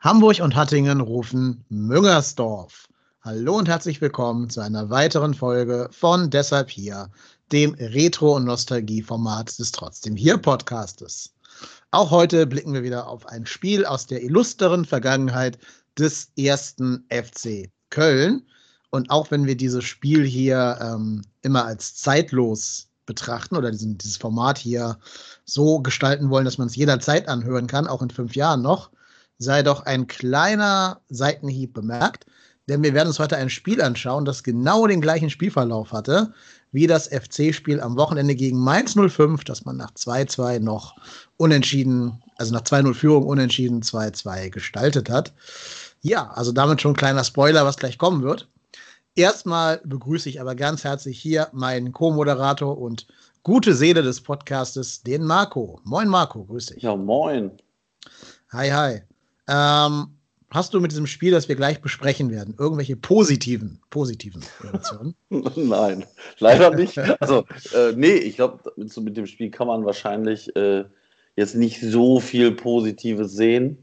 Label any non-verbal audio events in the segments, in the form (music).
Hamburg und Hattingen rufen Müngersdorf. Hallo und herzlich willkommen zu einer weiteren Folge von Deshalb hier, dem Retro- und Nostalgie-Format des Trotzdem hier Podcastes. Auch heute blicken wir wieder auf ein Spiel aus der illustren Vergangenheit des ersten FC Köln. Und auch wenn wir dieses Spiel hier ähm, immer als zeitlos betrachten oder diesen, dieses Format hier so gestalten wollen, dass man es jederzeit anhören kann, auch in fünf Jahren noch, sei doch ein kleiner Seitenhieb bemerkt, denn wir werden uns heute ein Spiel anschauen, das genau den gleichen Spielverlauf hatte wie das FC-Spiel am Wochenende gegen Mainz 05, das man nach 2-2 noch unentschieden, also nach 2-0 Führung unentschieden 2-2 gestaltet hat. Ja, also damit schon ein kleiner Spoiler, was gleich kommen wird. Erstmal begrüße ich aber ganz herzlich hier meinen Co-Moderator und gute Seele des Podcastes, den Marco. Moin Marco, grüß dich. Ja, moin. Hi, hi. Ähm, hast du mit diesem Spiel, das wir gleich besprechen werden, irgendwelche positiven, positiven Reaktionen? (laughs) Nein, leider nicht. (laughs) Also, äh, nee, ich glaube, mit, mit, dem Spiel kann man wahrscheinlich äh, jetzt nicht so viel Positives sehen.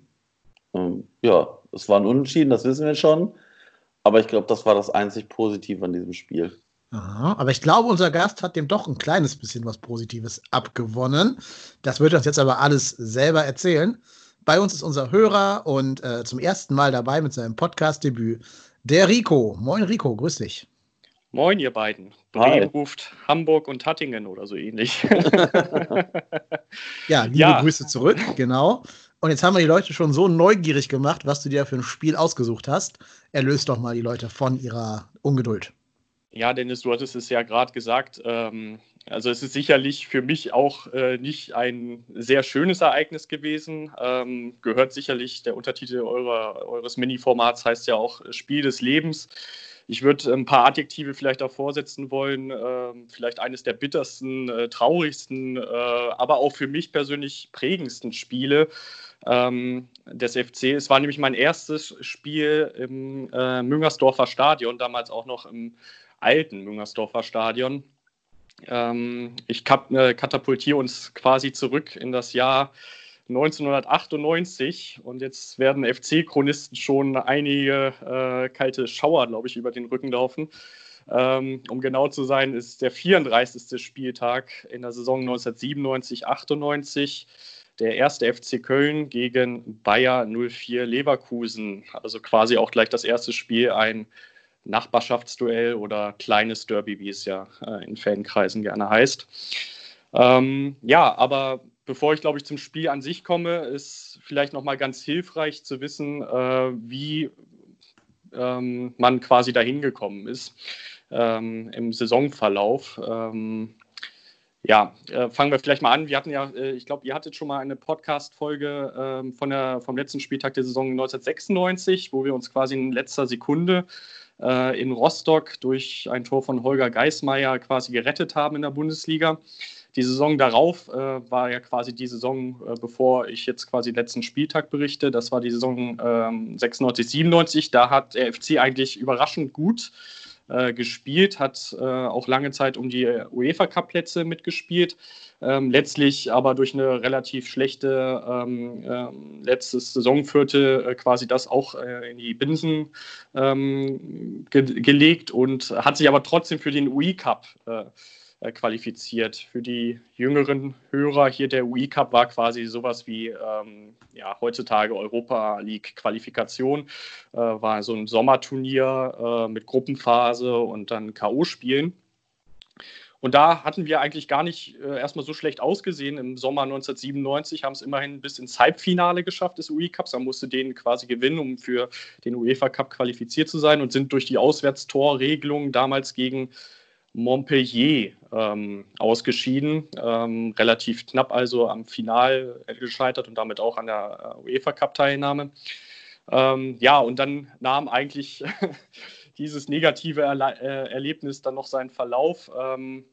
Ähm, ja, es war ein Unentschieden, das wissen wir schon. Aber ich glaube, das war das einzig Positive an diesem Spiel. Aha, aber ich glaube, unser Gast hat dem doch ein kleines bisschen was Positives abgewonnen. Das wird uns jetzt aber alles selber erzählen. Bei uns ist unser Hörer und äh, zum ersten Mal dabei mit seinem Podcast-Debüt, der Rico. Moin Rico, grüß dich. Moin, ihr beiden. Bremen ruft Hamburg und Hattingen oder so ähnlich. (laughs) ja, liebe ja. Grüße zurück, genau. Und jetzt haben wir die Leute schon so neugierig gemacht, was du dir für ein Spiel ausgesucht hast. Erlöst doch mal die Leute von ihrer Ungeduld. Ja, Dennis, du hattest es ja gerade gesagt. Ähm, also es ist sicherlich für mich auch äh, nicht ein sehr schönes Ereignis gewesen. Ähm, gehört sicherlich, der Untertitel eurer, eures Mini-Formats heißt ja auch Spiel des Lebens. Ich würde ein paar Adjektive vielleicht auch vorsetzen wollen. Ähm, vielleicht eines der bittersten, äh, traurigsten, äh, aber auch für mich persönlich prägendsten Spiele ähm, des FC. Es war nämlich mein erstes Spiel im äh, Müngersdorfer Stadion, damals auch noch im alten Müngersdorfer Stadion. Ähm, ich äh, katapultiere uns quasi zurück in das Jahr 1998 und jetzt werden FC-Chronisten schon einige äh, kalte Schauer, glaube ich, über den Rücken laufen. Ähm, um genau zu sein, ist der 34. Spieltag in der Saison 1997-98 der erste FC Köln gegen Bayer 04 Leverkusen. Also quasi auch gleich das erste Spiel ein Nachbarschaftsduell oder kleines Derby, wie es ja äh, in Fankreisen gerne heißt. Ähm, ja, aber bevor ich, glaube ich, zum Spiel an sich komme, ist vielleicht nochmal ganz hilfreich zu wissen, äh, wie ähm, man quasi dahin gekommen ist ähm, im Saisonverlauf. Ähm, ja, äh, fangen wir vielleicht mal an. Wir hatten ja, äh, ich glaube, ihr hattet schon mal eine Podcast-Folge von vom letzten Spieltag der Saison 1996, wo wir uns quasi in letzter Sekunde äh, in Rostock durch ein Tor von Holger Geismeier quasi gerettet haben in der Bundesliga. Die Saison darauf äh, war ja quasi die Saison, äh, bevor ich jetzt quasi letzten Spieltag berichte. Das war die Saison ähm, 96, 97. Da hat der FC eigentlich überraschend gut äh, gespielt, hat äh, auch lange Zeit um die UEFA Cup Plätze mitgespielt. Ähm, letztlich aber durch eine relativ schlechte ähm, ähm, letztes Saisonviertel äh, quasi das auch äh, in die Binsen ähm, ge gelegt und hat sich aber trotzdem für den UI Cup äh, äh, qualifiziert. Für die jüngeren Hörer hier der UI Cup war quasi sowas wie ähm, ja, heutzutage Europa League Qualifikation, äh, war so ein Sommerturnier mit Gruppenphase und dann K.O.-Spielen. Und da hatten wir eigentlich gar nicht äh, erstmal so schlecht ausgesehen. Im Sommer 1997 haben es immerhin bis ins Halbfinale geschafft des UI Cups. Man musste den quasi gewinnen, um für den UEFA Cup qualifiziert zu sein und sind durch die Auswärtstorregelung damals gegen Montpellier ähm, ausgeschieden. Ähm, relativ knapp also am Final gescheitert und damit auch an der äh, UEFA Cup-Teilnahme. Ähm, ja, und dann nahm eigentlich (laughs) dieses negative Erle äh, Erlebnis dann noch seinen Verlauf. Ähm,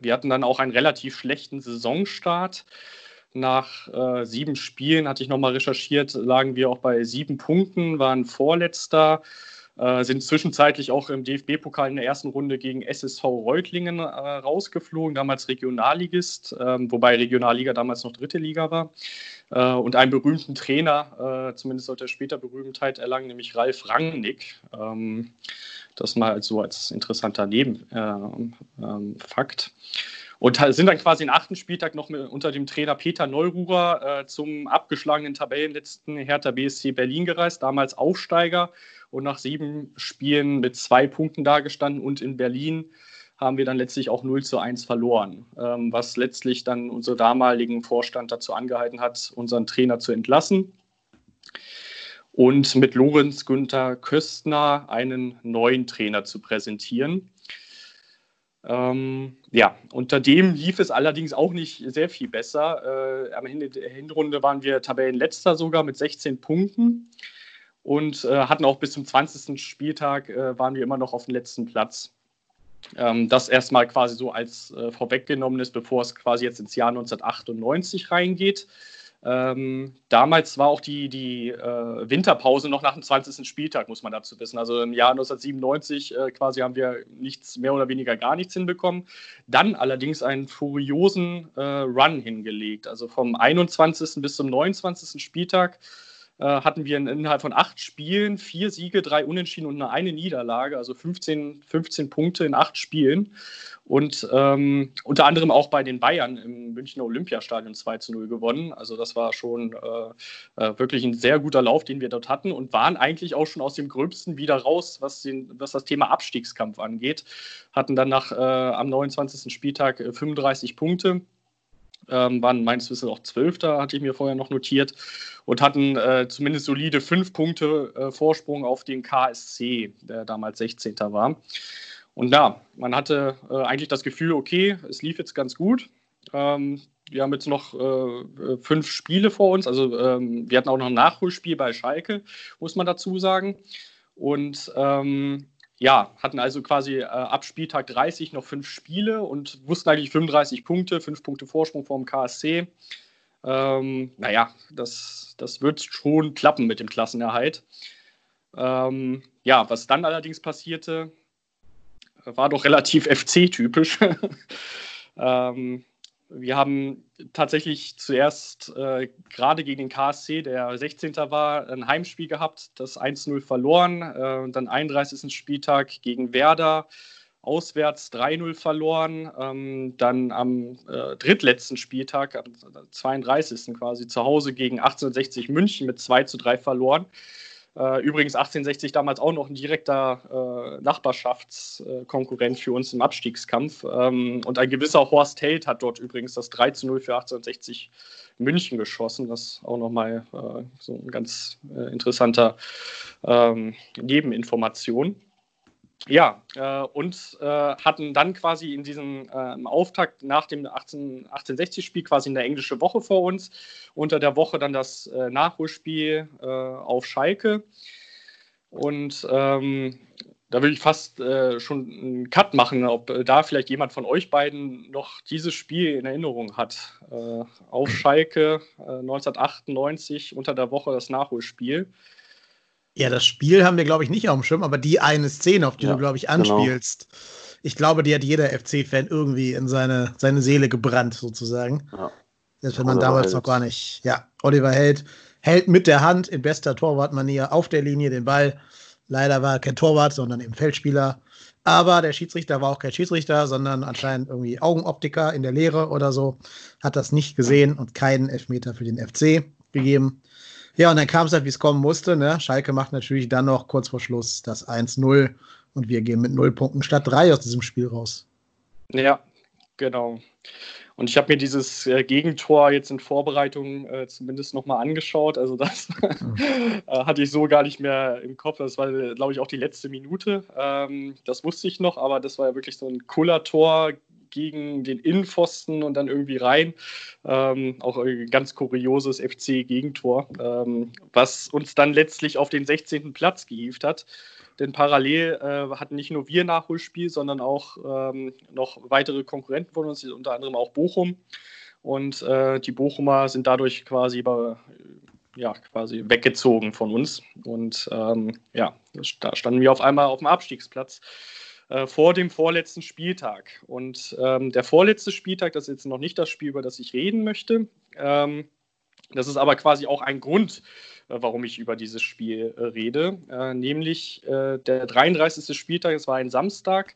wir hatten dann auch einen relativ schlechten Saisonstart. Nach äh, sieben Spielen, hatte ich nochmal recherchiert, lagen wir auch bei sieben Punkten, waren Vorletzter. Äh, sind zwischenzeitlich auch im DFB-Pokal in der ersten Runde gegen SSV Reutlingen äh, rausgeflogen, damals Regionalligist, ähm, wobei Regionalliga damals noch dritte Liga war. Äh, und einen berühmten Trainer, äh, zumindest sollte er später Berühmtheit erlangen, nämlich Ralf Rangnick. Ähm, das mal so als interessanter Nebenfakt. Äh, ähm, und sind dann quasi den achten Spieltag noch mit, unter dem Trainer Peter Neururer äh, zum abgeschlagenen Tabellenletzten Hertha BSC Berlin gereist, damals Aufsteiger und nach sieben Spielen mit zwei Punkten dagestanden und in Berlin haben wir dann letztlich auch 0 zu 1 verloren, ähm, was letztlich dann unseren damaligen Vorstand dazu angehalten hat, unseren Trainer zu entlassen und mit Lorenz Günther Köstner einen neuen Trainer zu präsentieren. Ähm, ja, unter dem lief es allerdings auch nicht sehr viel besser. Äh, am Ende der Hinrunde waren wir Tabellenletzter sogar mit 16 Punkten und äh, hatten auch bis zum 20. Spieltag äh, waren wir immer noch auf dem letzten Platz. Ähm, das erstmal quasi so als äh, vorweggenommenes, bevor es quasi jetzt ins Jahr 1998 reingeht. Ähm, damals war auch die, die äh, Winterpause noch nach dem 20. Spieltag, muss man dazu wissen. Also im Jahr 1997 äh, quasi haben wir nichts, mehr oder weniger gar nichts hinbekommen. Dann allerdings einen furiosen äh, Run hingelegt. Also vom 21. bis zum 29. Spieltag hatten wir innerhalb von acht Spielen vier Siege, drei Unentschieden und eine, eine Niederlage, also 15, 15 Punkte in acht Spielen. Und ähm, unter anderem auch bei den Bayern im Münchner Olympiastadion 2 zu 0 gewonnen. Also das war schon äh, äh, wirklich ein sehr guter Lauf, den wir dort hatten und waren eigentlich auch schon aus dem Gröbsten wieder raus, was, den, was das Thema Abstiegskampf angeht. Hatten dann nach, äh, am 29. Spieltag 35 äh, Punkte ähm, waren meines Wissens auch Zwölfter, hatte ich mir vorher noch notiert, und hatten äh, zumindest solide fünf Punkte äh, Vorsprung auf den KSC, der damals 16. war. Und ja, man hatte äh, eigentlich das Gefühl, okay, es lief jetzt ganz gut. Ähm, wir haben jetzt noch äh, fünf Spiele vor uns. Also ähm, wir hatten auch noch ein Nachholspiel bei Schalke, muss man dazu sagen. Und ähm, ja, hatten also quasi äh, ab Spieltag 30 noch fünf Spiele und wussten eigentlich 35 Punkte, fünf Punkte Vorsprung vor dem KSC. Ähm, naja, das, das wird schon klappen mit dem Klassenerhalt. Ähm, ja, was dann allerdings passierte, war doch relativ FC-typisch. (laughs) ähm, wir haben tatsächlich zuerst äh, gerade gegen den KSC, der 16. war, ein Heimspiel gehabt, das 1-0 verloren. Äh, dann 31. Spieltag gegen Werder auswärts 3-0 verloren. Ähm, dann am äh, drittletzten Spieltag, am 32. quasi zu Hause gegen 1860 München mit 2 3 verloren. Äh, übrigens 1860 damals auch noch ein direkter äh, Nachbarschaftskonkurrent für uns im Abstiegskampf. Ähm, und ein gewisser Horst Held hat dort übrigens das 3 zu 0 für 1860 München geschossen. Das ist auch nochmal äh, so ein ganz äh, interessanter ähm, Nebeninformation. Ja, äh, und äh, hatten dann quasi in diesem äh, Auftakt nach dem 18, 1860-Spiel quasi eine englische Woche vor uns. Unter der Woche dann das äh, Nachholspiel äh, auf Schalke. Und ähm, da will ich fast äh, schon einen Cut machen, ob da vielleicht jemand von euch beiden noch dieses Spiel in Erinnerung hat. auf Schalke 1998 unter der Woche das Nachholspiel. Ja, das Spiel haben wir, glaube ich, nicht auf dem Schirm, aber die eine Szene, auf die ja, du, glaube ich, genau. anspielst, genau. ich glaube, die hat jeder FC-Fan irgendwie in seine, seine Seele gebrannt, sozusagen. Ja. Selbst wenn man damals Held. noch gar nicht. Ja, Oliver Held hält mit der Hand in bester Torwartmanier auf der Linie den Ball. Leider war er kein Torwart, sondern eben Feldspieler. Aber der Schiedsrichter war auch kein Schiedsrichter, sondern anscheinend irgendwie Augenoptiker in der Lehre oder so. Hat das nicht gesehen und keinen Elfmeter für den FC gegeben. Ja, und dann kam es halt, wie es kommen musste. Ne? Schalke macht natürlich dann noch kurz vor Schluss das 1-0 und wir gehen mit 0 Punkten statt 3 aus diesem Spiel raus. Ja, genau. Und ich habe mir dieses äh, Gegentor jetzt in Vorbereitung äh, zumindest nochmal angeschaut. Also das (laughs) mhm. äh, hatte ich so gar nicht mehr im Kopf. Das war, glaube ich, auch die letzte Minute. Ähm, das wusste ich noch, aber das war ja wirklich so ein cooler Tor gegen den Innenpfosten und dann irgendwie rein. Ähm, auch ein ganz kurioses FC-Gegentor, ähm, was uns dann letztlich auf den 16. Platz gehievt hat. Denn parallel äh, hatten nicht nur wir Nachholspiel, sondern auch ähm, noch weitere Konkurrenten von uns, unter anderem auch Bochum. Und äh, die Bochumer sind dadurch quasi bei, ja, quasi weggezogen von uns. Und ähm, ja, da standen wir auf einmal auf dem Abstiegsplatz äh, vor dem vorletzten Spieltag. Und ähm, der vorletzte Spieltag, das ist jetzt noch nicht das Spiel, über das ich reden möchte. Ähm, das ist aber quasi auch ein Grund, äh, warum ich über dieses Spiel äh, rede, äh, nämlich äh, der 33. Spieltag, es war ein Samstag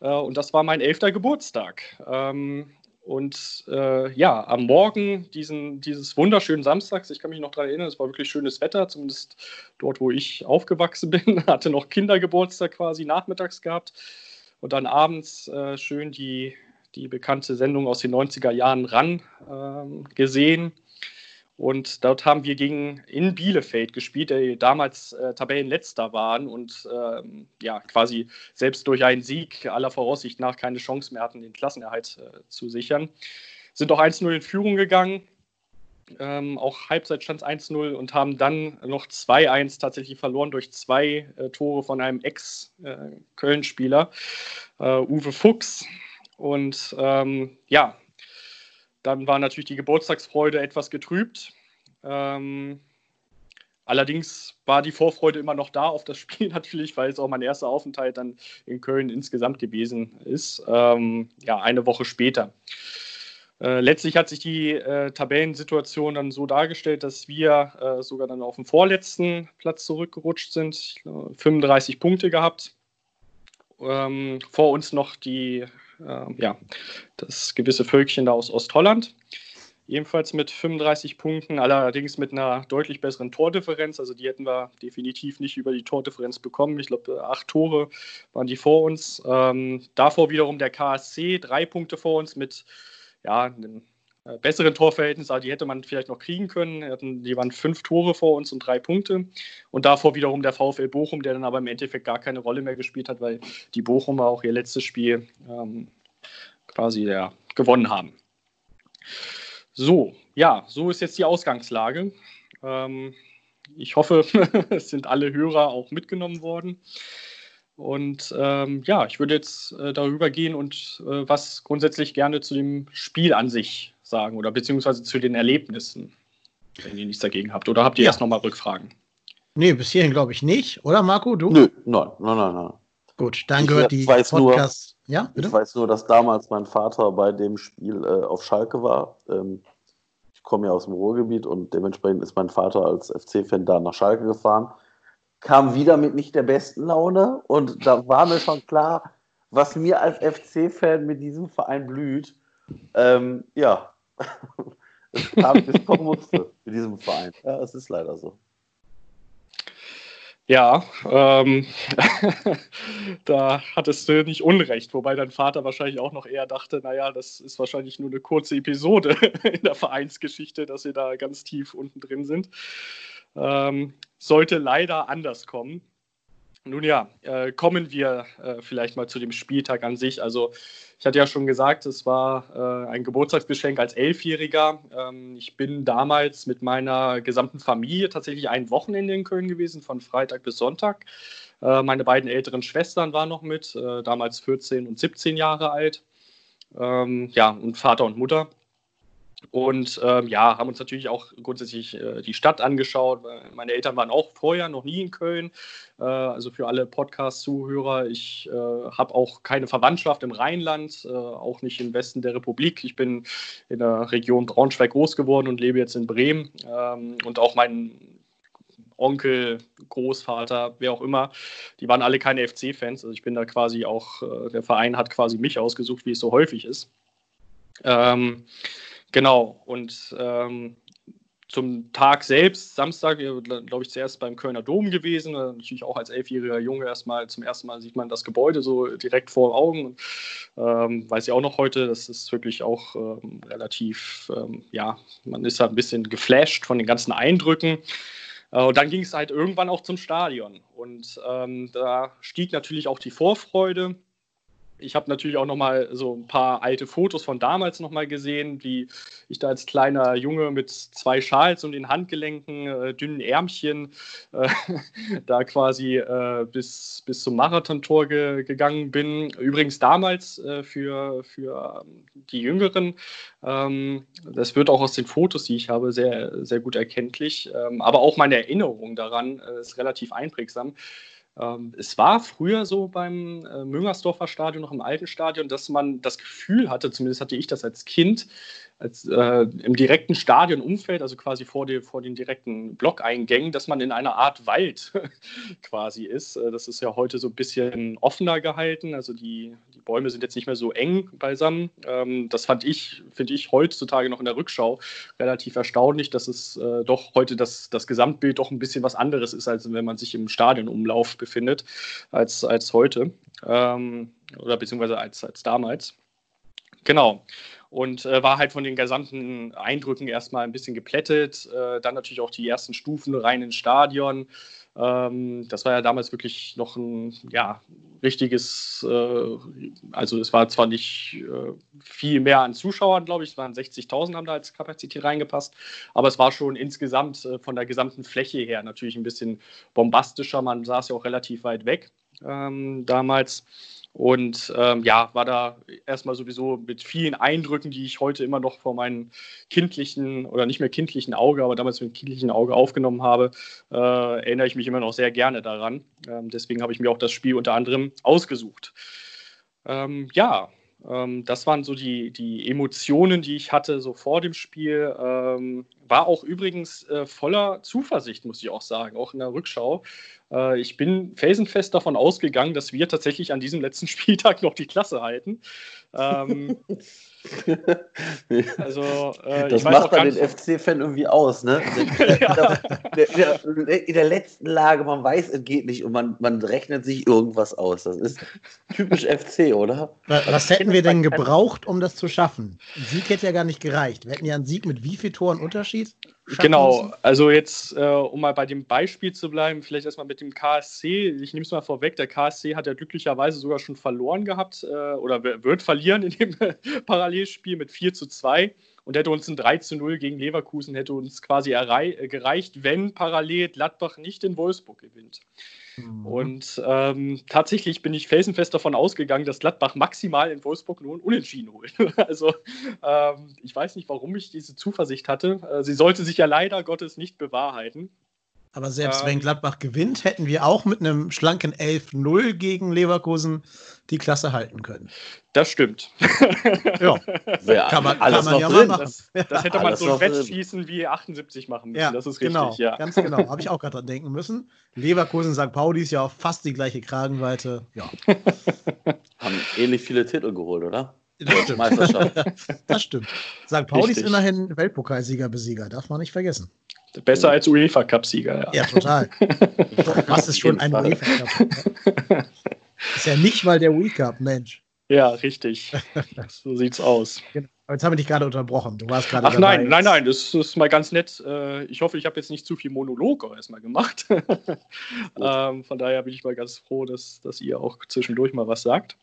und das war mein elfter Geburtstag. Ähm, und äh, ja, am Morgen diesen, dieses wunderschönen Samstags, ich kann mich noch daran erinnern, es war wirklich schönes Wetter, zumindest dort, wo ich aufgewachsen (laughs) bin, hatte noch Kindergeburtstag quasi nachmittags gehabt und dann abends äh, schön die, die bekannte Sendung aus den 90er Jahren ran äh, gesehen. Und dort haben wir gegen in Bielefeld gespielt, die damals äh, Tabellenletzter waren und ähm, ja quasi selbst durch einen Sieg aller Voraussicht nach keine Chance mehr hatten, den Klassenerhalt äh, zu sichern. Sind auch 1-0 in Führung gegangen. Ähm, auch Halbzeit stand 1-0 und haben dann noch 2-1 tatsächlich verloren durch zwei äh, Tore von einem Ex-Köln-Spieler, äh, äh, Uwe Fuchs. Und ähm, ja, dann war natürlich die Geburtstagsfreude etwas getrübt. Ähm, allerdings war die Vorfreude immer noch da auf das Spiel (laughs) natürlich, weil es auch mein erster Aufenthalt dann in Köln insgesamt gewesen ist. Ähm, ja, eine Woche später. Äh, letztlich hat sich die äh, Tabellensituation dann so dargestellt, dass wir äh, sogar dann auf den vorletzten Platz zurückgerutscht sind. 35 Punkte gehabt. Ähm, vor uns noch die äh, ja, das gewisse Völkchen da aus Ostholland. Ebenfalls mit 35 Punkten, allerdings mit einer deutlich besseren Tordifferenz. Also die hätten wir definitiv nicht über die Tordifferenz bekommen. Ich glaube, acht Tore waren die vor uns. Ähm, davor wiederum der KSC, drei Punkte vor uns mit ja, einem besseren Torverhältnis, aber die hätte man vielleicht noch kriegen können. Die waren fünf Tore vor uns und drei Punkte. Und davor wiederum der VfL Bochum, der dann aber im Endeffekt gar keine Rolle mehr gespielt hat, weil die Bochumer auch ihr letztes Spiel ähm, quasi ja, gewonnen haben. So, ja, so ist jetzt die Ausgangslage. Ähm, ich hoffe, (laughs) es sind alle Hörer auch mitgenommen worden. Und ähm, ja, ich würde jetzt äh, darüber gehen und äh, was grundsätzlich gerne zu dem Spiel an sich sagen oder beziehungsweise zu den Erlebnissen, wenn ihr nichts dagegen habt. Oder habt ihr ja. erst nochmal Rückfragen? Nee, bis hierhin glaube ich nicht. Oder Marco, du? Nö, nein, nein, nein, nein. Gut, dann ich gehört die weiß Podcast. Nur, ja, bitte? Ich weiß nur, dass damals mein Vater bei dem Spiel äh, auf Schalke war. Ähm, ich komme ja aus dem Ruhrgebiet und dementsprechend ist mein Vater als FC-Fan da nach Schalke gefahren. Kam wieder mit nicht der besten Laune und da war mir schon klar, was mir als FC-Fan mit diesem Verein blüht. Ähm, ja, es kam, es kommen musste mit diesem Verein. Ja, es ist leider so. Ja, ähm, (laughs) da hattest du nicht Unrecht, wobei dein Vater wahrscheinlich auch noch eher dachte, naja, das ist wahrscheinlich nur eine kurze Episode (laughs) in der Vereinsgeschichte, dass sie da ganz tief unten drin sind. Ähm, sollte leider anders kommen. Nun ja, äh, kommen wir äh, vielleicht mal zu dem Spieltag an sich. Also ich hatte ja schon gesagt, es war äh, ein Geburtstagsgeschenk als Elfjähriger. Ähm, ich bin damals mit meiner gesamten Familie tatsächlich ein Wochenende in Köln gewesen, von Freitag bis Sonntag. Äh, meine beiden älteren Schwestern waren noch mit, äh, damals 14 und 17 Jahre alt. Ähm, ja, und Vater und Mutter. Und ähm, ja, haben uns natürlich auch grundsätzlich äh, die Stadt angeschaut. Meine Eltern waren auch vorher noch nie in Köln. Äh, also für alle Podcast-Zuhörer, ich äh, habe auch keine Verwandtschaft im Rheinland, äh, auch nicht im Westen der Republik. Ich bin in der Region Braunschweig groß geworden und lebe jetzt in Bremen. Ähm, und auch mein Onkel, Großvater, wer auch immer, die waren alle keine FC-Fans. Also ich bin da quasi auch, äh, der Verein hat quasi mich ausgesucht, wie es so häufig ist. Ähm, Genau, und ähm, zum Tag selbst, Samstag, glaube ich, zuerst beim Kölner Dom gewesen. Natürlich auch als elfjähriger Junge erstmal zum ersten Mal sieht man das Gebäude so direkt vor Augen. Ähm, weiß ich auch noch heute, das ist wirklich auch ähm, relativ, ähm, ja, man ist halt ein bisschen geflasht von den ganzen Eindrücken. Äh, und dann ging es halt irgendwann auch zum Stadion. Und ähm, da stieg natürlich auch die Vorfreude ich habe natürlich auch noch mal so ein paar alte Fotos von damals noch mal gesehen, wie ich da als kleiner Junge mit zwei Schals und den Handgelenken, äh, dünnen Ärmchen äh, (laughs) da quasi äh, bis, bis zum Marathontor ge gegangen bin. Übrigens damals äh, für, für die Jüngeren, ähm, das wird auch aus den Fotos, die ich habe, sehr, sehr gut erkenntlich. Ähm, aber auch meine Erinnerung daran äh, ist relativ einprägsam Ähm, es war früher so beim äh, Müngersdorfer Stadion, noch im alten Stadion, dass man das Gefühl hatte, zumindest hatte ich das als Kind, als, äh, im direkten Stadionumfeld, also quasi vor, die, vor den direkten Blockeingängen, dass man in einer Art Wald (laughs) quasi ist. Äh, das ist ja heute so ein bisschen offener gehalten. Also die, die Bäume sind jetzt nicht mehr so eng beisammen. Ähm, das fand ich, finde ich heutzutage noch in der Rückschau relativ erstaunlich, dass es äh, doch heute das, das Gesamtbild doch ein bisschen was anderes ist, als wenn man sich im Stadionumlauf befindet, als, als heute. Ähm, oder beziehungsweise als, als damals. Genau und äh, war halt von den gesamten Eindrücken erstmal ein bisschen geplättet. Äh, dann natürlich auch die ersten Stufen rein ins Stadion. Ähm, das war ja damals wirklich noch ein ja, richtiges, äh, also es war zwar nicht äh, viel mehr an Zuschauern, glaube ich, es waren 60.000 haben da als Kapazität reingepasst, aber es war schon insgesamt äh, von der gesamten Fläche her natürlich ein bisschen bombastischer. Man saß ja auch relativ weit weg ähm, damals. Und ähm, ja, war da erstmal sowieso mit vielen Eindrücken, die ich heute immer noch vor meinem kindlichen oder nicht mehr kindlichen Auge, aber damals mit dem kindlichen Auge aufgenommen habe, äh, erinnere ich mich immer noch sehr gerne daran. Ähm, deswegen habe ich mir auch das Spiel unter anderem ausgesucht. Ähm, ja, ähm, das waren so die, die Emotionen, die ich hatte so vor dem Spiel. War auch übrigens äh, voller Zuversicht, muss ich auch sagen, auch in der Rückschau. Äh, ich bin felsenfest davon ausgegangen, dass wir tatsächlich an diesem letzten (laughs) Spieltag noch die Klasse halten. Ähm, (laughs) also, äh, das macht dann den FC-Fan irgendwie aus, ne? (laughs) ja. in der letzten Lage, man weiß, es geht nicht und man, man rechnet sich irgendwas aus. Das ist typisch FC, oder? Was hätten wir denn gebraucht, um das zu schaffen? Ein Sieg hätte ja gar nicht gereicht. Wir hätten ja einen Sieg mit wie viel Toren Unterschied? Genau, müssen? also jetzt, äh, um mal bei dem Beispiel zu bleiben, vielleicht erstmal mit dem KSC. Ich nehme es mal vorweg, der KSC hat ja glücklicherweise sogar schon verloren gehabt äh, oder wird verlieren in dem (laughs) Parallelspiel mit 4 zu 2 und hätte uns ein 3 zu 0 gegen Leverkusen hätte uns quasi äh, gereicht, wenn parallel Gladbach nicht in Wolfsburg gewinnt. Mhm. Und ähm, tatsächlich bin ich felsenfest davon ausgegangen, dass Gladbach maximal in Wolfsburg nur ein Unentschieden holt. (laughs) also ähm, ich weiß nicht, warum ich diese Zuversicht hatte. Äh, sie sollte sich ja leider Gottes nicht bewahrheiten. Aber selbst ähm, wenn Gladbach gewinnt, hätten wir auch mit einem schlanken 11-0 gegen Leverkusen die Klasse halten können. Das stimmt. ja, (laughs) ja kann man, alles kann man ja drin. mal machen. Das, das hätte man so ein Wettschießen wie 78 machen müssen. Ja, das ist genau, richtig, ja. Ganz genau, habe ich auch gerade dran denken müssen. Leverkusen, St. Pauli ist ja auch fast die gleiche Kragenweite. Ja. (laughs) Haben ähnlich viele Titel geholt, oder? Das stimmt. (laughs) das stimmt. St. Pauli ist immerhin Weltpokalsieger-Besieger, darf man nicht vergessen. Besser als UEFA-Cup-Sieger. Ja. ja, total. (laughs) Was ist schon ein UEFA-Cup? Ist ja nicht mal der Week Cup, Mensch. Ja, richtig. so sieht's aus. Genau. Jetzt haben wir dich gerade unterbrochen. Du warst gerade. Ach dabei. nein, nein, nein, das ist mal ganz nett. Äh, ich hoffe, ich habe jetzt nicht zu viel Monolog erstmal gemacht. (laughs) ähm, von daher bin ich mal ganz froh, dass, dass ihr auch zwischendurch mal was sagt.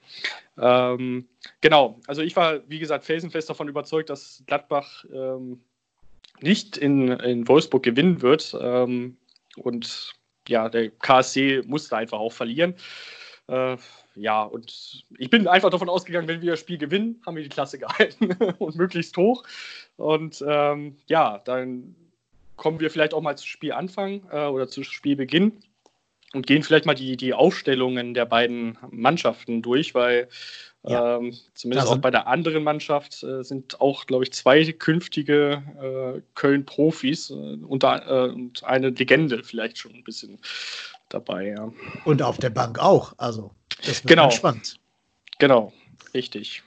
Ähm, genau, also ich war, wie gesagt, felsenfest davon überzeugt, dass Gladbach ähm, nicht in, in Wolfsburg gewinnen wird. Ähm, und ja, der KSC musste einfach auch verlieren. Äh, ja, und ich bin einfach davon ausgegangen, wenn wir das Spiel gewinnen, haben wir die Klasse (laughs) gehalten und möglichst hoch. Und ähm, ja, dann kommen wir vielleicht auch mal zu Spielanfang äh, oder zu Spielbeginn und gehen vielleicht mal die, die Aufstellungen der beiden Mannschaften durch, weil ja. Ähm, zumindest also, auch bei der anderen Mannschaft äh, sind auch, glaube ich, zwei künftige äh, Köln-Profis äh, und, äh, und eine Legende vielleicht schon ein bisschen dabei. Ja. Und auf der Bank auch. Also, das wird genau. spannend. Genau, richtig.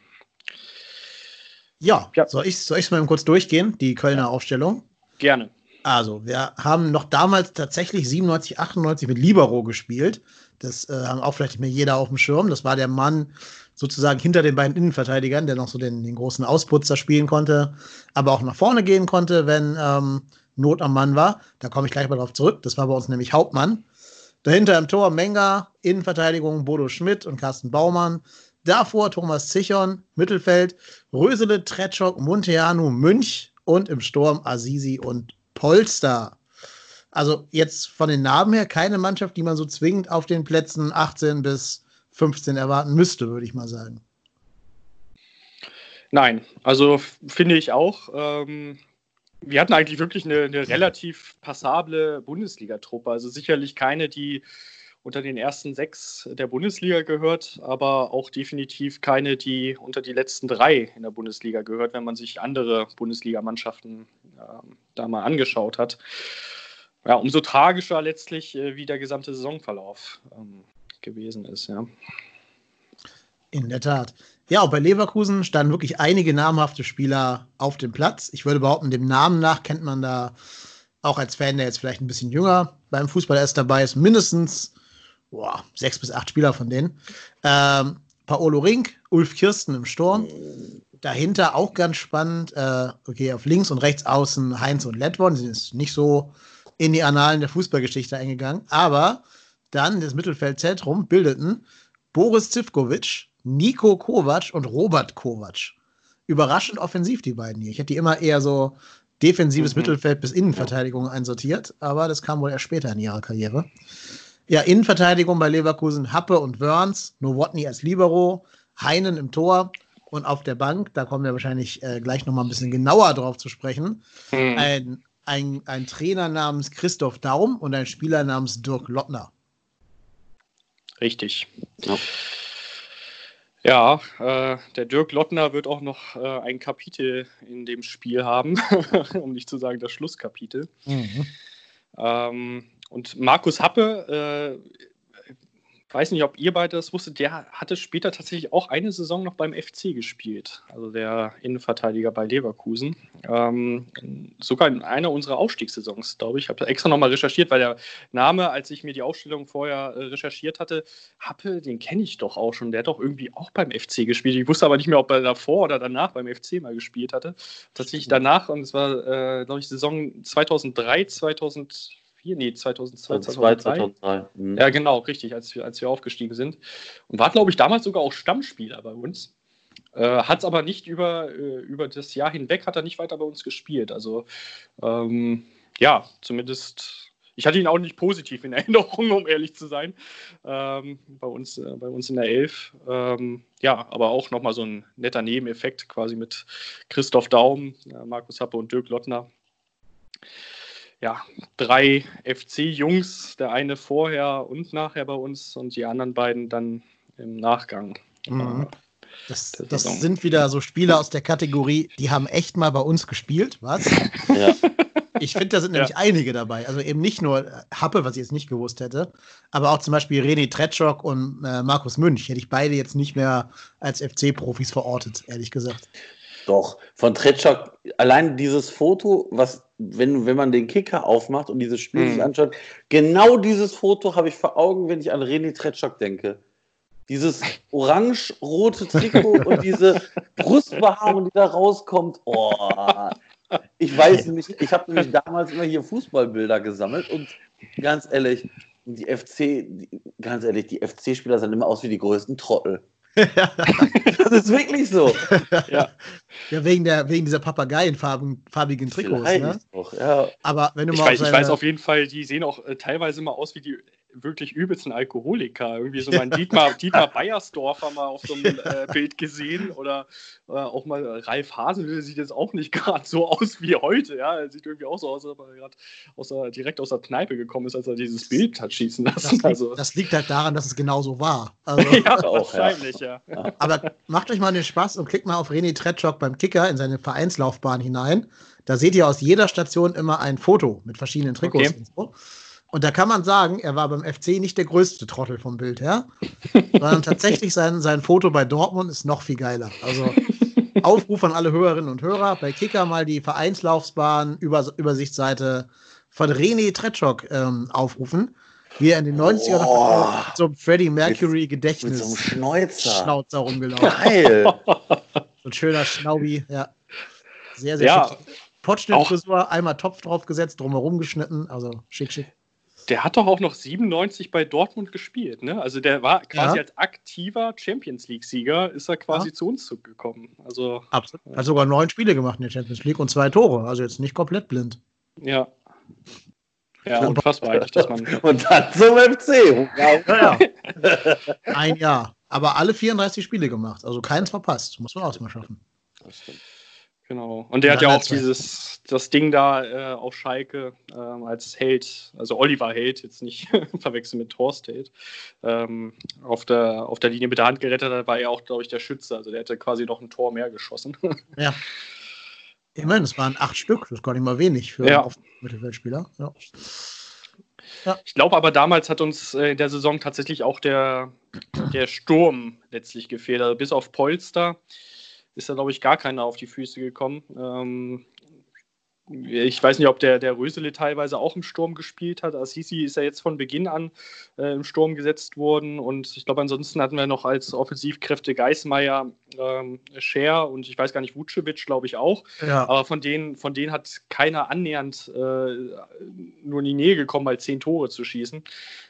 Ja, ja. soll ich es soll mal kurz durchgehen, die Kölner ja. Aufstellung? Gerne. Also, wir haben noch damals tatsächlich 97, 98 mit Libero gespielt. Das äh, haben auch vielleicht nicht mehr jeder auf dem Schirm. Das war der Mann, sozusagen hinter den beiden Innenverteidigern, der noch so den, den großen Ausputzer spielen konnte, aber auch nach vorne gehen konnte, wenn ähm, Not am Mann war. Da komme ich gleich mal drauf zurück. Das war bei uns nämlich Hauptmann. Dahinter im Tor Menga, Innenverteidigung Bodo Schmidt und Carsten Baumann. Davor Thomas Zichon, Mittelfeld, Rösele, Tretschok, Monteanu, Münch und im Sturm Azizi und Polster. Also jetzt von den Namen her keine Mannschaft, die man so zwingend auf den Plätzen 18 bis 15 erwarten müsste, würde ich mal sagen. Nein, also finde ich auch. Ähm, wir hatten eigentlich wirklich eine, eine relativ passable Bundesliga-Truppe. Also sicherlich keine, die unter den ersten sechs der Bundesliga gehört, aber auch definitiv keine, die unter die letzten drei in der Bundesliga gehört, wenn man sich andere Bundesligamannschaften äh, da mal angeschaut hat. Ja, umso tragischer letztlich, äh, wie der gesamte Saisonverlauf ähm, gewesen ist, ja. In der Tat. Ja, auch bei Leverkusen standen wirklich einige namhafte Spieler auf dem Platz. Ich würde behaupten, dem Namen nach kennt man da auch als Fan, der jetzt vielleicht ein bisschen jünger beim Fußball erst dabei ist, mindestens boah, sechs bis acht Spieler von denen. Ähm, Paolo Rink, Ulf Kirsten im Sturm. Dahinter auch ganz spannend. Äh, okay, auf links und rechts außen Heinz und Ledwon. Sie sind nicht so in die Annalen der Fußballgeschichte eingegangen. Aber dann das Mittelfeldzentrum bildeten Boris Zivkovic, Nico Kovac und Robert Kovac. Überraschend offensiv, die beiden hier. Ich hätte die immer eher so defensives mhm. Mittelfeld bis Innenverteidigung einsortiert, aber das kam wohl erst später in ihrer Karriere. Ja, Innenverteidigung bei Leverkusen Happe und Wörns, Nowotny als Libero, Heinen im Tor und auf der Bank, da kommen wir wahrscheinlich äh, gleich nochmal ein bisschen genauer drauf zu sprechen, mhm. ein, ein, ein Trainer namens Christoph Daum und ein Spieler namens Dirk Lottner. Richtig. Ja. Ja, äh, der Dirk Lottner wird auch noch äh, ein Kapitel in dem Spiel haben, (laughs) um nicht zu sagen das Schlusskapitel. Mhm. Ähm, und Markus Happe, äh, weiß nicht, ob ihr beide das wusstet, der hatte später tatsächlich auch eine Saison noch beim FC gespielt, also der Innenverteidiger bei Leverkusen. Ähm, sogar in einer unserer Aufstiegssaisons, glaube ich. Ich habe extra nochmal recherchiert, weil der Name, als ich mir die Aufstellung vorher äh, recherchiert hatte, Happe, den kenne ich doch auch schon. Der hat doch irgendwie auch beim FC gespielt. Ich wusste aber nicht mehr, ob er davor oder danach beim FC mal gespielt hatte. Tatsächlich danach, und es war, äh, glaube ich, Saison 2003, 2004. 2004, nee, 2002, 2003. 2003. Mhm. Ja, genau, richtig, als wir, als wir aufgestiegen sind. Und war, glaube ich, damals sogar auch Stammspieler bei uns. Äh, hat es aber nicht über, äh, über das Jahr hinweg, hat er nicht weiter bei uns gespielt. Also, ähm, ja, zumindest ich hatte ihn auch nicht positiv in (laughs) Erinnerung, um ehrlich zu sein, ähm, bei, uns, äh, bei uns in der Elf. Ähm, ja, aber auch nochmal so ein netter Nebeneffekt quasi mit Christoph Daum, äh, Markus Happe und Dirk Lottner ja, drei FC-Jungs, der eine vorher und nachher bei uns und die anderen beiden dann im Nachgang. Mhm. Das, das sind wieder so Spieler aus der Kategorie, die haben echt mal bei uns gespielt, was? (laughs) Ja. Ich finde, da sind nämlich ja. einige dabei. Also eben nicht nur Happe, was ich jetzt nicht gewusst hätte, aber auch zum Beispiel René Tretschok und äh, Markus Münch. Hätte ich beide jetzt nicht mehr als FC-Profis verortet, ehrlich gesagt. Doch, von Tretschok, allein dieses Foto, was, wenn, wenn man den Kicker aufmacht und dieses Spiel mhm. sich anschaut, genau dieses Foto habe ich vor Augen, wenn ich an René Tretschok denke. Dieses orange-rote Trikot (laughs) und diese Brustbehaarung, die da rauskommt. Oh, ich weiß nicht, ich habe nämlich damals immer hier Fußballbilder gesammelt und ganz ehrlich, die FC, ganz ehrlich, die FC-Spieler sahen immer aus wie die größten Trottel. Das ist wirklich so. Ja, ja wegen, der, wegen dieser papageienfarbigen Trikots. Ne? Auch, ja. Aber wenn du ich mal. Weiß, seine... Ich weiß auf jeden Fall, die sehen auch äh, teilweise immer aus wie die wirklich übelsten Alkoholiker. Irgendwie so mein Dietmar, Dietmar Beiersdorfer mal auf so einem äh, (laughs) Bild gesehen oder äh, auch mal Ralf Hasenhüttl sieht jetzt auch nicht (laughs) gerade so aus wie heute. Ja, er sieht irgendwie auch so aus, als ob er gerade direkt aus der Kneipe gekommen ist, als er dieses Bild hat schießen lassen. Das liegt, also, das liegt halt daran, dass es genau so war. (laughs) Also, ja, wahrscheinlich, ja. ja. Aber macht euch mal den Spaß und klickt mal auf René Tretschok beim Kicker in seine Vereinslaufbahn hinein. Da seht ihr aus jeder Station immer ein Foto mit verschiedenen Trikots okay. und so. Und da kann man sagen, er war beim FC nicht der größte Trottel vom Bild her, sondern (laughs) tatsächlich sein, sein Foto bei Dortmund ist noch viel geiler. Also Aufruf an alle Hörerinnen und Hörer, bei Kicker mal die Vereinslaufsbahn Über Übersichtsseite von René Tretschok ähm, aufrufen, wie er in den 90ern oh, so Freddie Mercury Gedächtnis mit so Schnauzer. Schnauzer rumgelaufen. Geil. (laughs) so ein schöner Schnaubi, ja. Sehr, sehr ja, schick. Potschnittfrisur, einmal Topf draufgesetzt, drumherum geschnitten, also schick, schick. Der hat doch auch noch 97 bei Dortmund gespielt, ne? Also der war quasi ja. als aktiver Champions League-Sieger, ist er quasi ja. zu uns gekommen. Also, Absolut. Hat sogar neun Spiele gemacht in der Champions League und zwei Tore, also jetzt nicht komplett blind. Ja. Ja, unfassbar eigentlich, dass man. (laughs) Und dann zum FC. Ja, ja. (laughs) Ein Jahr. Aber alle 34 Spiele gemacht, also keins verpasst. Muss man auch mal schaffen. Das stimmt. Genau. Und der hat ja auch dieses, das Ding da äh, auf Schalke ähm, als Held, also Oliver Held, jetzt nicht (laughs) verwechseln mit Horst Held, ähm, auf, der, auf der Linie mit der Hand gerettet hat, war er auch, glaube ich, der Schütze. Also der hätte quasi noch ein Tor mehr geschossen. (laughs) ja. Immerhin, es waren acht Stück, das ist gar nicht mal wenig für ja. einen Mittelfeldspieler. Ja. Ja. Ich glaube aber damals hat uns äh, in der Saison tatsächlich auch der, der Sturm letztlich gefehlt. Also bis auf Polster ist da, glaube ich, gar keiner auf die Füße gekommen. Ähm, ich weiß nicht, ob der, der Rösele teilweise auch im Sturm gespielt hat. Assisi ist ja jetzt von Beginn an äh, im Sturm gesetzt worden. Und ich glaube, ansonsten hatten wir noch als Offensivkräfte Geismeier, ähm, Scher und ich weiß gar nicht, Vucevic, glaube ich auch. Ja. Aber von denen, von denen hat keiner annähernd äh, nur in die Nähe gekommen, mal zehn Tore zu schießen.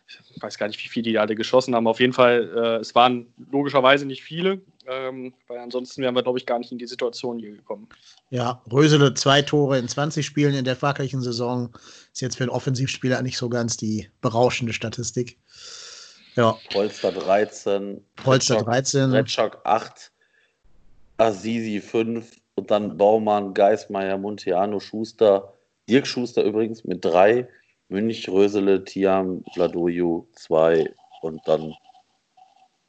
Ich weiß gar nicht, wie viele die alle geschossen haben. Auf jeden Fall, äh, es waren logischerweise nicht viele. Ähm, weil ansonsten wären wir, glaube ich, gar nicht in die Situation hier gekommen. Ja, Rösele zwei Tore in 20 Spielen in der fraglichen Saison. Ist jetzt für einen Offensivspieler nicht so ganz die berauschende Statistik. Ja. Polster 13. Polster 13. Retschok 8. Azizi 5. Und dann Baumann, Geismeier, Monteano, Schuster. Dirk Schuster übrigens mit 3. Münch, Rösele, Tiam, Vladoju 2. Und dann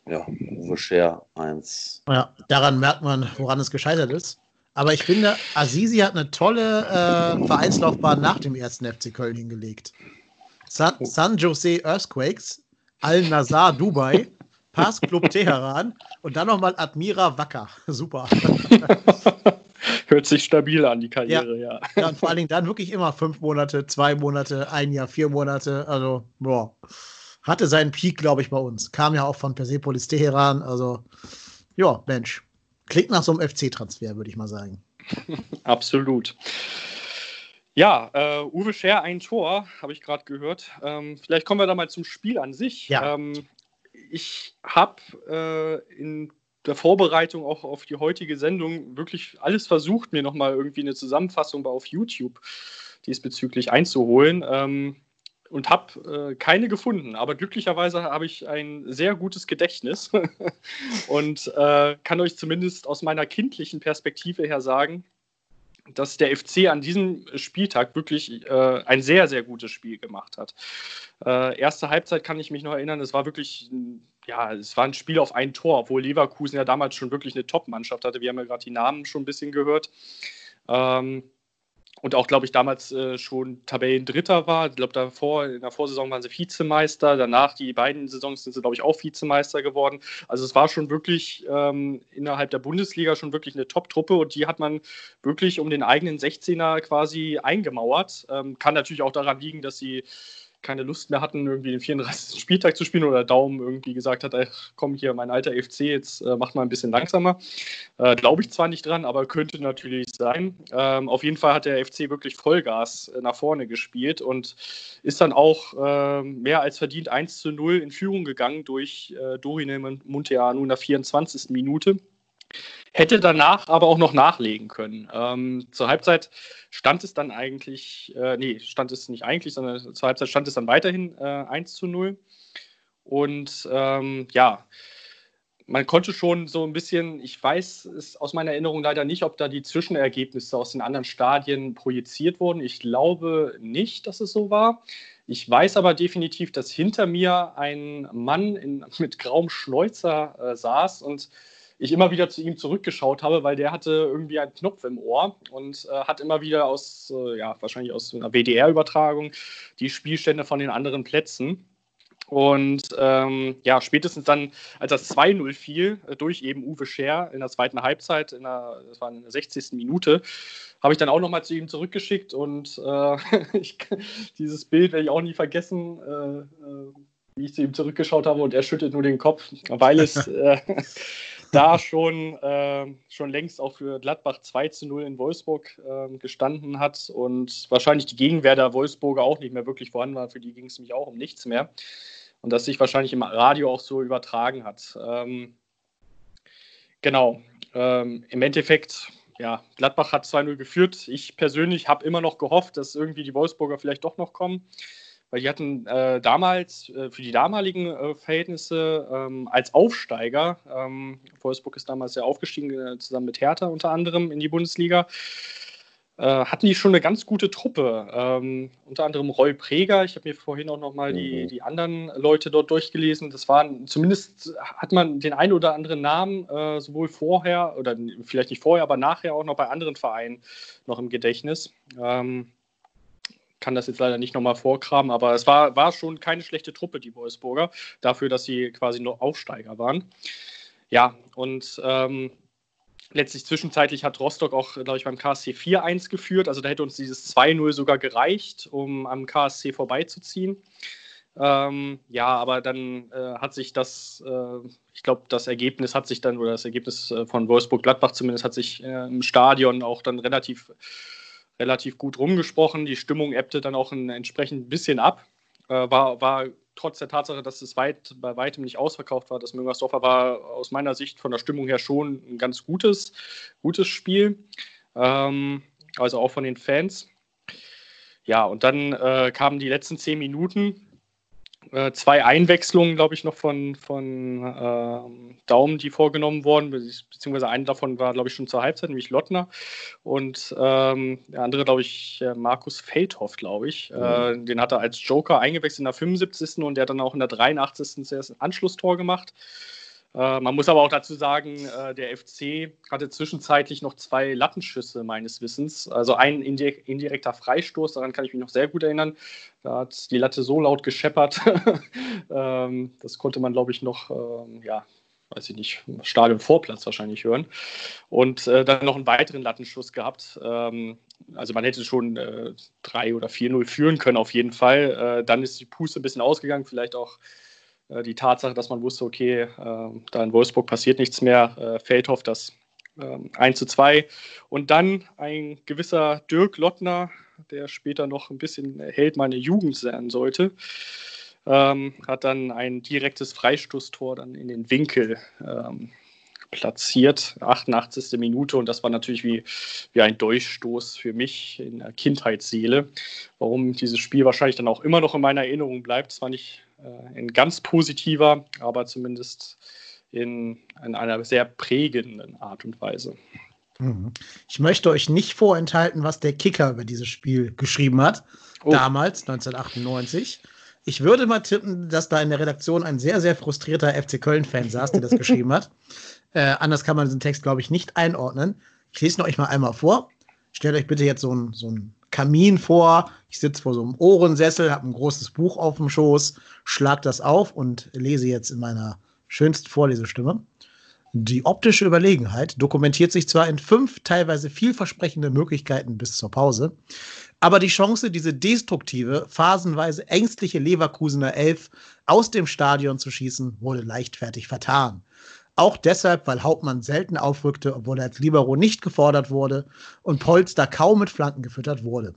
ja, Uwe Scher 1. Ja, daran merkt man, woran es gescheitert ist. Aber ich finde, Azizi hat eine tolle äh, Vereinslaufbahn nach dem ersten FC Köln hingelegt. San, San Jose Earthquakes, Al-Nazar Dubai, Pass Club (laughs) Teheran und dann nochmal Admira Wacker. (laughs) Super. (laughs) Hört sich stabil an, die Karriere, ja. ja. ja. und vor allen Dingen dann wirklich immer fünf Monate, zwei Monate, ein Jahr, vier Monate. Also, boah hatte seinen Peak, glaube ich, bei uns. Kam ja auch von Persepolis Teheran. Also, ja, Mensch. Klingt nach so einem FC-Transfer, würde ich mal sagen. (laughs) Absolut. Ja, äh, Uwe Scher ein Tor, habe ich gerade gehört. Ähm, vielleicht kommen wir da mal zum Spiel an sich. Ja. Ähm, ich habe äh, in der Vorbereitung auch auf die heutige Sendung wirklich alles versucht, mir nochmal irgendwie eine Zusammenfassung auf YouTube diesbezüglich einzuholen. Ähm, und habe äh, keine gefunden. Aber glücklicherweise habe ich ein sehr gutes Gedächtnis (laughs) und äh, kann euch zumindest aus meiner kindlichen Perspektive her sagen, dass der FC an diesem Spieltag wirklich äh, ein sehr, sehr gutes Spiel gemacht hat. Äh, erste Halbzeit kann ich mich noch erinnern, es war wirklich, ja, es war ein Spiel auf ein Tor, obwohl Leverkusen ja damals schon wirklich eine Top-Mannschaft hatte. Wir haben ja gerade die Namen schon ein bisschen gehört. Ähm, und auch, glaube ich, damals äh, schon Tabellendritter war. Ich glaube, davor, in der Vorsaison waren sie Vizemeister. Danach, die beiden Saisons, sind sie, glaube ich, auch Vizemeister geworden. Also es war schon wirklich ähm, innerhalb der Bundesliga schon wirklich eine Top-Truppe und die hat man wirklich um den eigenen 16er quasi eingemauert. Ähm, kann natürlich auch daran liegen, dass sie keine Lust mehr hatten, irgendwie den 34. Spieltag zu spielen oder Daumen irgendwie gesagt hat, ach, komm hier, mein alter FC, jetzt äh, macht mal ein bisschen langsamer. Äh, Glaube ich zwar nicht dran, aber könnte natürlich sein. Ähm, auf jeden Fall hat der FC wirklich Vollgas äh, nach vorne gespielt und ist dann auch äh, mehr als verdient 1 zu 0 in Führung gegangen durch äh, Dorine Munteanu in der 24. Minute. Hätte danach aber auch noch nachlegen können. Ähm, zur Halbzeit stand es dann eigentlich, äh, nee, stand es nicht eigentlich, sondern zur Halbzeit stand es dann weiterhin äh, 1 zu 0. Und ähm, ja, man konnte schon so ein bisschen, ich weiß es aus meiner Erinnerung leider nicht, ob da die Zwischenergebnisse aus den anderen Stadien projiziert wurden. Ich glaube nicht, dass es so war. Ich weiß aber definitiv, dass hinter mir ein Mann in, mit grauem Schnäuzer äh, saß und ich immer wieder zu ihm zurückgeschaut habe, weil der hatte irgendwie einen Knopf im Ohr und äh, hat immer wieder aus, äh, ja, wahrscheinlich aus einer WDR-Übertragung die Spielstände von den anderen Plätzen. Und ähm, ja, spätestens dann, als das 2-0 fiel, äh, durch eben Uwe Scher in der zweiten Halbzeit, in der, das war in der 60. Minute, habe ich dann auch nochmal zu ihm zurückgeschickt und äh, (laughs) ich, dieses Bild werde ich auch nie vergessen, äh, äh, wie ich zu ihm zurückgeschaut habe und er schüttet nur den Kopf, weil es (laughs) äh, da schon, äh, schon längst auch für Gladbach 2 zu 0 in Wolfsburg äh, gestanden hat und wahrscheinlich die Gegenwehr der Wolfsburger auch nicht mehr wirklich vorhanden war. Für die ging es nämlich auch um nichts mehr. Und das sich wahrscheinlich im Radio auch so übertragen hat. Ähm, genau. Ähm, Im Endeffekt, ja, Gladbach hat 2-0 geführt. Ich persönlich habe immer noch gehofft, dass irgendwie die Wolfsburger vielleicht doch noch kommen weil die hatten äh, damals äh, für die damaligen äh, Verhältnisse ähm, als Aufsteiger, ähm, Wolfsburg ist damals ja aufgestiegen, äh, zusammen mit Hertha unter anderem in die Bundesliga, äh, hatten die schon eine ganz gute Truppe. Ähm, unter anderem Roy Preger. Ich habe mir vorhin auch nochmal mhm. die, die anderen Leute dort durchgelesen. Das waren, zumindest hat man den einen oder anderen Namen äh, sowohl vorher oder vielleicht nicht vorher, aber nachher auch noch bei anderen Vereinen noch im Gedächtnis. Ähm, kann das jetzt leider nicht nochmal vorkramen, aber es war, war schon keine schlechte Truppe, die Wolfsburger, dafür, dass sie quasi nur Aufsteiger waren. Ja, und ähm, letztlich zwischenzeitlich hat Rostock auch, glaube ich, beim KSC 4-1 geführt. Also da hätte uns dieses 2-0 sogar gereicht, um am KSC vorbeizuziehen. Ähm, ja, aber dann äh, hat sich das, äh, ich glaube, das Ergebnis hat sich dann, oder das Ergebnis äh, von Wolfsburg-Gladbach zumindest, hat sich äh, im Stadion auch dann relativ, relativ gut rumgesprochen. Die Stimmung ebbte dann auch ein, entsprechend ein bisschen ab. Äh, war, war trotz der Tatsache, dass es weit, bei weitem nicht ausverkauft war, das Müngersdorfer war aus meiner Sicht von der Stimmung her schon ein ganz gutes, gutes Spiel. Ähm, also auch von den Fans. Ja, und dann äh, kamen die letzten zehn Minuten äh, zwei Einwechslungen, glaube ich, noch von, von äh, Daumen, die vorgenommen wurden, beziehungsweise eine davon war, glaube ich, schon zur Halbzeit, nämlich Lottner. Und ähm, der andere, glaube ich, äh, Markus Feldhoff, glaube ich. Mhm. Äh, den hat er als Joker eingewechselt in der 75. und der hat dann auch in der 83. zuerst ein Anschlusstor gemacht. Äh, man muss aber auch dazu sagen, äh, der FC hatte zwischenzeitlich noch zwei Lattenschüsse meines Wissens. Also ein indirekter Freistoß, daran kann ich mich noch sehr gut erinnern. Da hat die Latte so laut gescheppert. (laughs) ähm, das konnte man, glaube ich, noch, ähm, ja, weiß ich nicht, Stadion Vorplatz wahrscheinlich hören. Und äh, dann noch einen weiteren Lattenschuss gehabt. Ähm, also man hätte schon äh, 3 oder 4-0 führen können auf jeden Fall. Dann ist die Puste ein bisschen ausgegangen, vielleicht auch die Tatsache, dass man wusste, okay, äh, da in Wolfsburg passiert nichts mehr, äh, Feldhoff das äh, 1 zu 2. Und dann ein gewisser Dirk Lottner, der später noch ein bisschen Held meiner Jugend sein sollte, ähm, hat dann ein direktes Freistoßtor dann in den Winkel ähm, platziert, 88. Minute und das war natürlich wie, wie ein Durchstoß für mich in der Kindheitsseele, warum dieses Spiel wahrscheinlich dann auch immer noch in meiner Erinnerung bleibt. Zwar nicht äh, in ganz positiver, aber zumindest in, in einer sehr prägenden Art und Weise. Mhm. Ich möchte euch nicht vorenthalten, was der Kicker über dieses Spiel geschrieben hat, oh. damals, 1998. Ich würde mal tippen, dass da in der Redaktion ein sehr, sehr frustrierter FC Köln-Fan saß, der das (laughs) geschrieben hat. Äh, anders kann man diesen Text, glaube ich, nicht einordnen. Ich lese ihn euch mal einmal vor. Stellt euch bitte jetzt so ein, so ein Kamin vor. Ich sitze vor so einem Ohrensessel, habe ein großes Buch auf dem Schoß, schlag das auf und lese jetzt in meiner schönsten Vorlesestimme. Die optische Überlegenheit dokumentiert sich zwar in fünf teilweise vielversprechende Möglichkeiten bis zur Pause, aber die Chance, diese destruktive, phasenweise ängstliche Leverkusener Elf aus dem Stadion zu schießen, wurde leichtfertig vertan. Auch deshalb, weil Hauptmann selten aufrückte, obwohl er als Libero nicht gefordert wurde und Polster kaum mit Flanken gefüttert wurde.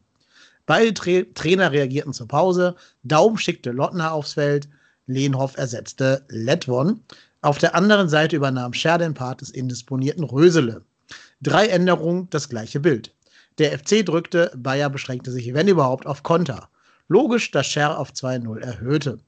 Beide Tra Trainer reagierten zur Pause. Daum schickte Lottner aufs Feld. Lehnhoff ersetzte Letwon. Auf der anderen Seite übernahm Scher den Part des indisponierten Rösele. Drei Änderungen, das gleiche Bild. Der FC drückte, Bayer beschränkte sich, wenn überhaupt, auf Konter. Logisch, dass Scher auf 2-0 erhöhte.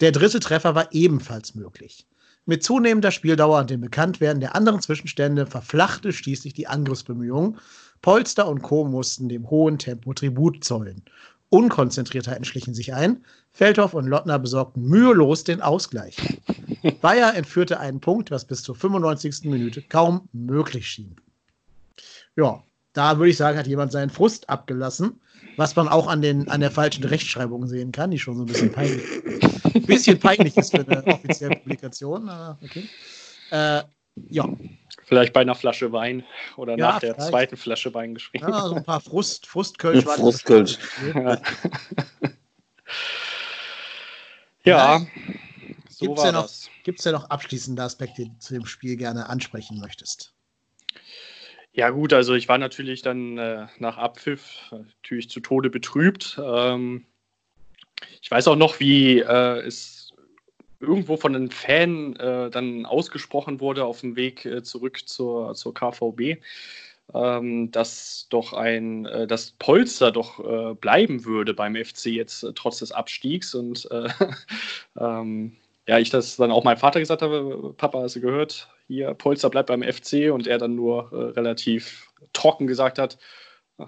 Der dritte Treffer war ebenfalls möglich. Mit zunehmender Spieldauer und dem Bekanntwerden der anderen Zwischenstände verflachte schließlich die Angriffsbemühungen. Polster und Co. mussten dem hohen Tempo Tribut zollen. Unkonzentriertheiten schlichen sich ein. Feldhoff und Lottner besorgten mühelos den Ausgleich. (laughs) Bayer entführte einen Punkt, was bis zur 95. Minute kaum möglich schien. Ja, da würde ich sagen, hat jemand seinen Frust abgelassen, was man auch an, den, an der falschen Rechtschreibung sehen kann, die schon so ein bisschen peinlich, ein (laughs) bisschen peinlich ist für eine offizielle Publikation. okay. Äh, ja. Vielleicht bei einer Flasche Wein oder ja, nach der vielleicht. zweiten Flasche Wein geschrieben. Ja, so ein paar Frust, Frustkölsch. Frustkölsch. (laughs) ja. ja. So Gibt es ja, noch, ja noch abschließende Aspekte, die du zu dem Spiel gerne ansprechen möchtest? Ja, gut, also ich war natürlich dann äh, nach Abpfiff natürlich zu Tode betrübt. Ähm, ich weiß auch noch, wie äh, es irgendwo von einem Fan äh, dann ausgesprochen wurde auf dem Weg äh, zurück zur, zur KVB. ähm, dass doch ein, äh, das Polster doch äh, bleiben würde beim FC jetzt äh, trotz des Abstiegs und äh, (laughs) ähm, ja, ich das dann auch meinem Vater gesagt habe, Papa, hast du gehört, hier Polster bleibt beim FC und er dann nur äh, relativ trocken gesagt hat,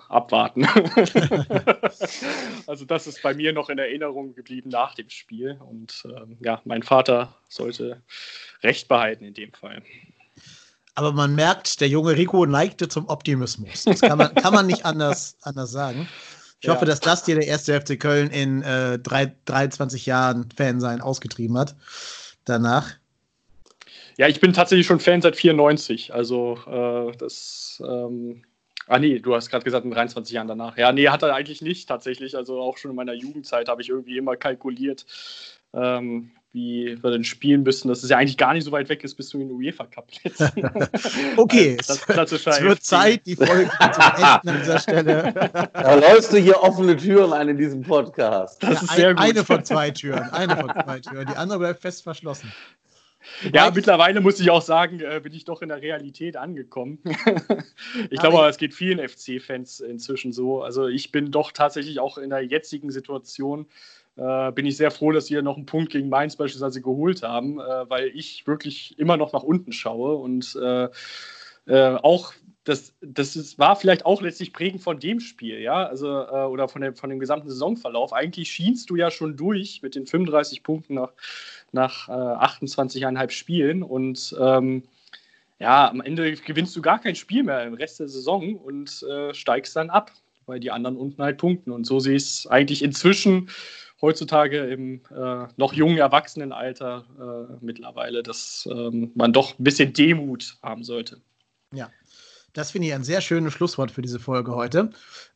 abwarten. (laughs) (laughs) also das ist bei mir noch in Erinnerung geblieben nach dem Spiel und ähm, ja, mein Vater sollte Recht behalten in dem Fall. Aber man merkt, der junge Rico neigte zum Optimismus. Das kann man, kann man nicht anders, anders sagen. Ich ja. hoffe, dass das dir der erste FC Köln in äh, drei, 23 Jahren Fan sein ausgetrieben hat. Danach. Ja, ich bin tatsächlich schon Fan seit 94. Also äh, das. Ähm, ah nee, du hast gerade gesagt in 23 Jahren danach. Ja, nee, hat er eigentlich nicht tatsächlich. Also auch schon in meiner Jugendzeit habe ich irgendwie immer kalkuliert. Ähm, wie wir denn spielen müssen, dass es ja eigentlich gar nicht so weit weg ist bis zu den UEFA Cup plätzen. (laughs) okay, (laughs) es, es wird Zeit, die Folge zu enden an dieser Stelle. (laughs) Da läufst du hier offene Türen ein in diesem Podcast. Das ja, ist sehr ein, gut. Eine von zwei Türen, eine von zwei Türen. Die andere bleibt fest verschlossen. Ja, mittlerweile muss ich auch sagen, äh, bin ich doch in der Realität angekommen. (laughs) ich glaube, es geht vielen FC-Fans inzwischen so. Also ich bin doch tatsächlich auch in der jetzigen Situation äh, bin ich sehr froh, dass sie noch einen Punkt gegen Mainz beispielsweise geholt haben, äh, weil ich wirklich immer noch nach unten schaue und äh, äh auch das, das ist, war vielleicht auch letztlich prägend von dem Spiel, ja, also äh, oder von, der, von dem gesamten Saisonverlauf. Eigentlich schienst du ja schon durch mit den 35 Punkten nach, nach äh, 28,5 Spielen und ähm, ja, am Ende gewinnst du gar kein Spiel mehr im Rest der Saison und äh, steigst dann ab, weil die anderen unten halt punkten. Und so sehe ich es eigentlich inzwischen heutzutage im äh, noch jungen Erwachsenenalter äh, mittlerweile, dass ähm, man doch ein bisschen Demut haben sollte. Ja. Das finde ich ein sehr schönes Schlusswort für diese Folge heute.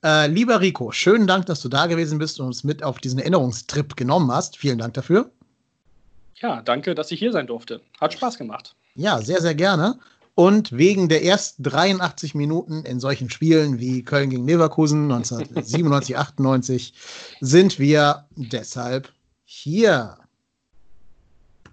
Äh, lieber Rico, schönen Dank, dass du da gewesen bist und uns mit auf diesen Erinnerungstrip genommen hast. Vielen Dank dafür. Ja, danke, dass ich hier sein durfte. Hat Spaß gemacht. Ja, sehr, sehr gerne. Und wegen der ersten 83 Minuten in solchen Spielen wie Köln gegen Leverkusen 1997, 98 sind wir deshalb hier.